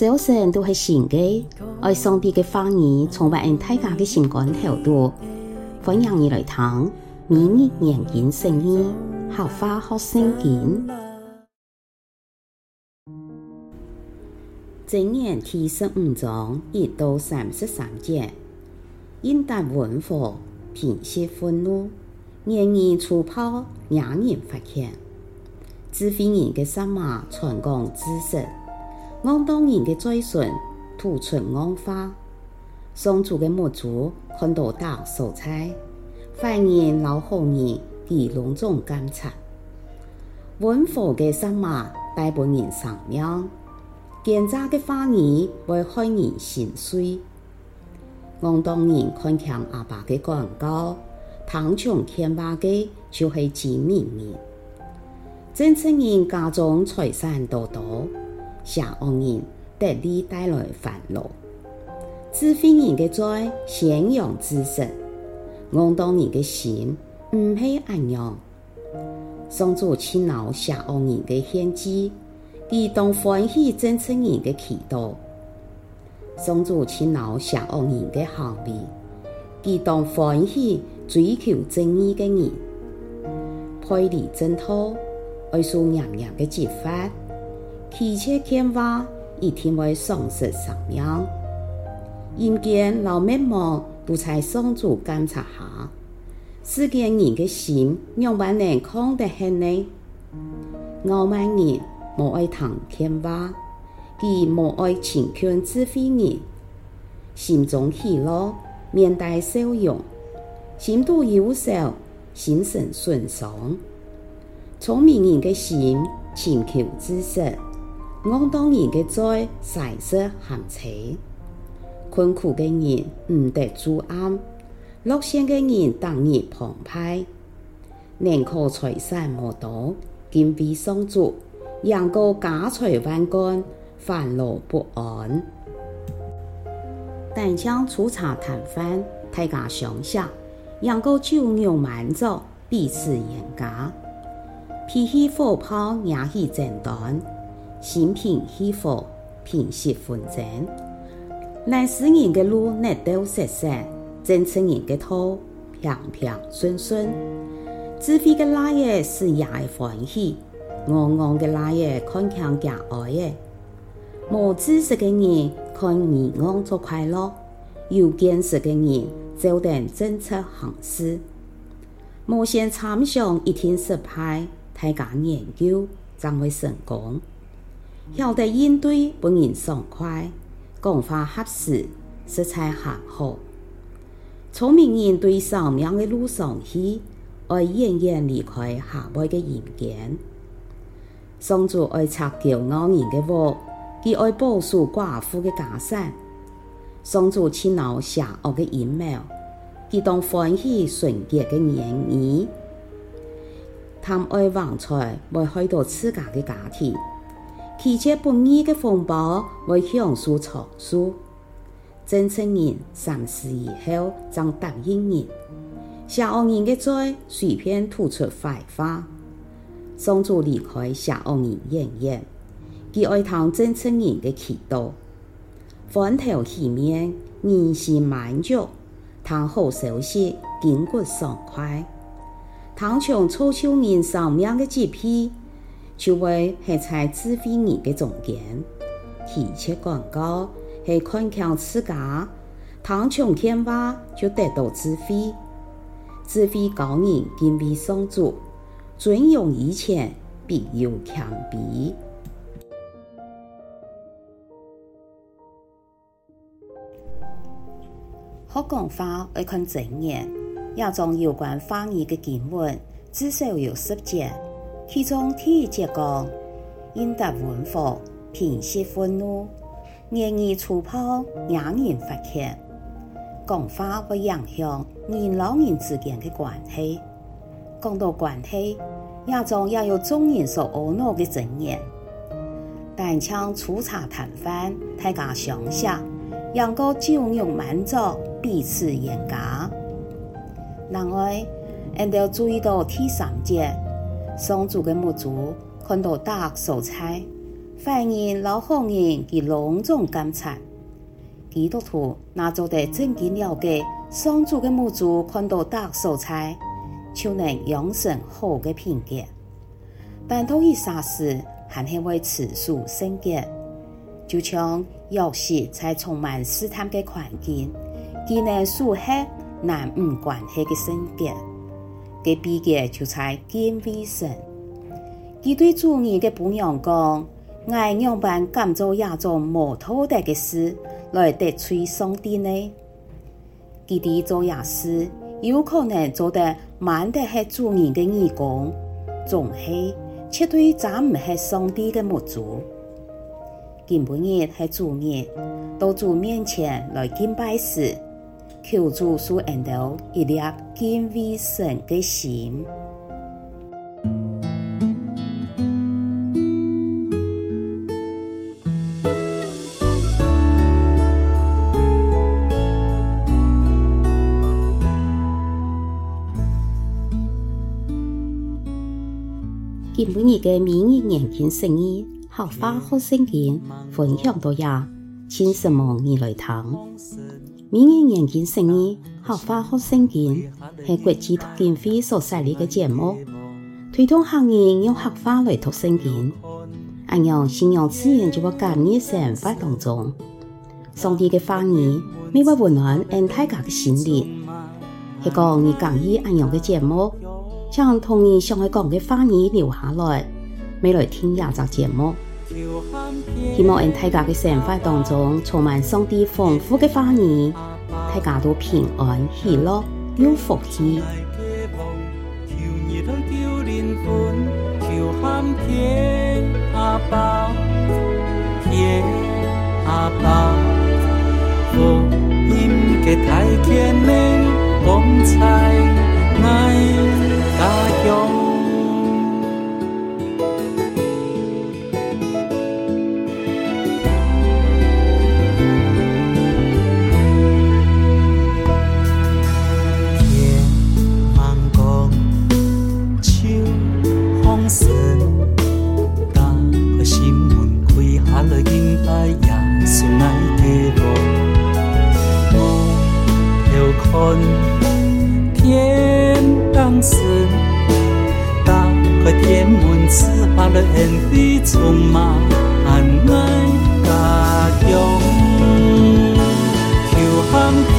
早晨都是新的，爱上帝的话语充满大家的心肝头度，欢迎你来听，每日研经圣经，学话学圣经。箴言第十五章一到三十三节，应当温和，平息愤怒，言语粗暴，惹人发气。智慧人的舌骂传讲知识。戆当人的嘴唇吐出谎话，上主的目珠看到大蔬菜，坏人捞好人以隆重监察。温和的舌骂带给人生命，奸诈的话语会害人心碎。戆当人看强阿爸的管教，贪穷欠爸的就是机敏人。真诚人家中财产多多。邪恶人得利带来烦恼，智慧人的嘴宣扬知识，戆当人的心唔系安样。上主轻饶邪恶人的献祭，佢当欢喜真诚人的祈祷。上主轻饶邪恶人的行为，佢当欢喜追求正义的人。背离正道，爱受严严的责罚。欺窃骗话，一定会丧失生命。阴间老灭亡，都在上主监察下。世间人的心，永远能空得很呢。傲慢人无爱听骗话，佢无爱亲近智慧人。心中喜乐，面带笑容；心度忧愁，心神顺畅。聪明人的心，请求知识。戆当人的嘴，塞舌含情；困苦的人唔得住安，乐善的人当日澎湃。宁可财产无多，敬畏上主，赢过家财万贯，烦恼不安。但将粗茶淡饭，大家相惜；赢过酒肉满足，彼此严格。脾气火爆，惹起争端。心平气和，平息纷争。赖世人的路，逆斗色色；真诚人的道，平平顺顺。智慧的老爷是爷的欢喜，戆戆的老爷看强家爱的。无知识的人看愚戆作快乐，有见识的人就等政策行事。无限参详一天失败，大家研究才会成功。晓得应对，不人爽快；讲话合适，色彩合好。聪明人对生命的路上去，爱远远离开狭隘的阴间。上主爱拆骄傲人的窝，佢爱保守寡妇的家产。上主轻饶邪恶的阴谋，佢当欢喜纯洁的言语。他爱横财，会害到自家的家庭。欺窃不义的风暴会享受长寿，真诚人三思以后才答应人。邪恶人的嘴随便吐出坏话，上主离开邪恶人远远，佢爱听真诚人的祈祷，欢头喜面，人心满足，听好消息，筋骨爽快，听从造就人生命的旨意。就会系在智慧人的中间，提切广告系看强自家，贪穷骗话就得到智慧，智慧教人敬畏上主，尊荣以前必有谦卑。学讲话爱看箴言，也将有关话语的经文至少有十节。其中第一节讲，应当温和，平息愤怒，言语粗暴，让人发气。讲话会影响人老人之间的关系。讲到关系，也总要有中人所懊恼的尊严。但像粗茶淡饭，大家相惜，赢过酒肉满足，彼此严格。另外，应要注意到第三节。上主的目珠看到大蔬菜，坏人、老好人，佢隆重监察。基督徒那做得真经了解上主的母主，看到大蔬菜，就能养成好嘅品格。但到伊啥时，还系会持续升级，就像钥匙在充满试探嘅环境，佢能苏黑难唔关系嘅升级。嘅秘诀就在敬畏神。佢对主儿嘅榜样讲。爱样般敢做亚种无托的嘅事，来得罪上帝呢？佢哋做亚事，有可能做得满得系主人嘅义工，总系绝对咱唔系上帝嘅母主。今晡日系主日，到主面前来敬拜时，求主赐恩到一粒敬畏神嘅心。今晡日嘅明日研经释义，客话学圣经分享到呀，请什么你来听。明日研经释义，客话学圣经系国际读经会所设立嘅节目，推动行业用合法来读圣经。按样信仰自然就会感染生活当中，上帝嘅话语每晚温暖俺大家嘅心灵。系讲你讲意按样嘅节目。将同你想要讲嘅话语留下来，未来听亚集节目。希望喺大家嘅生活当中充满上帝丰富嘅话语，大家都平安喜乐有福气。天门光彩爱当时，打开天门，赐把了恩惠，充满爱家乡。求喊天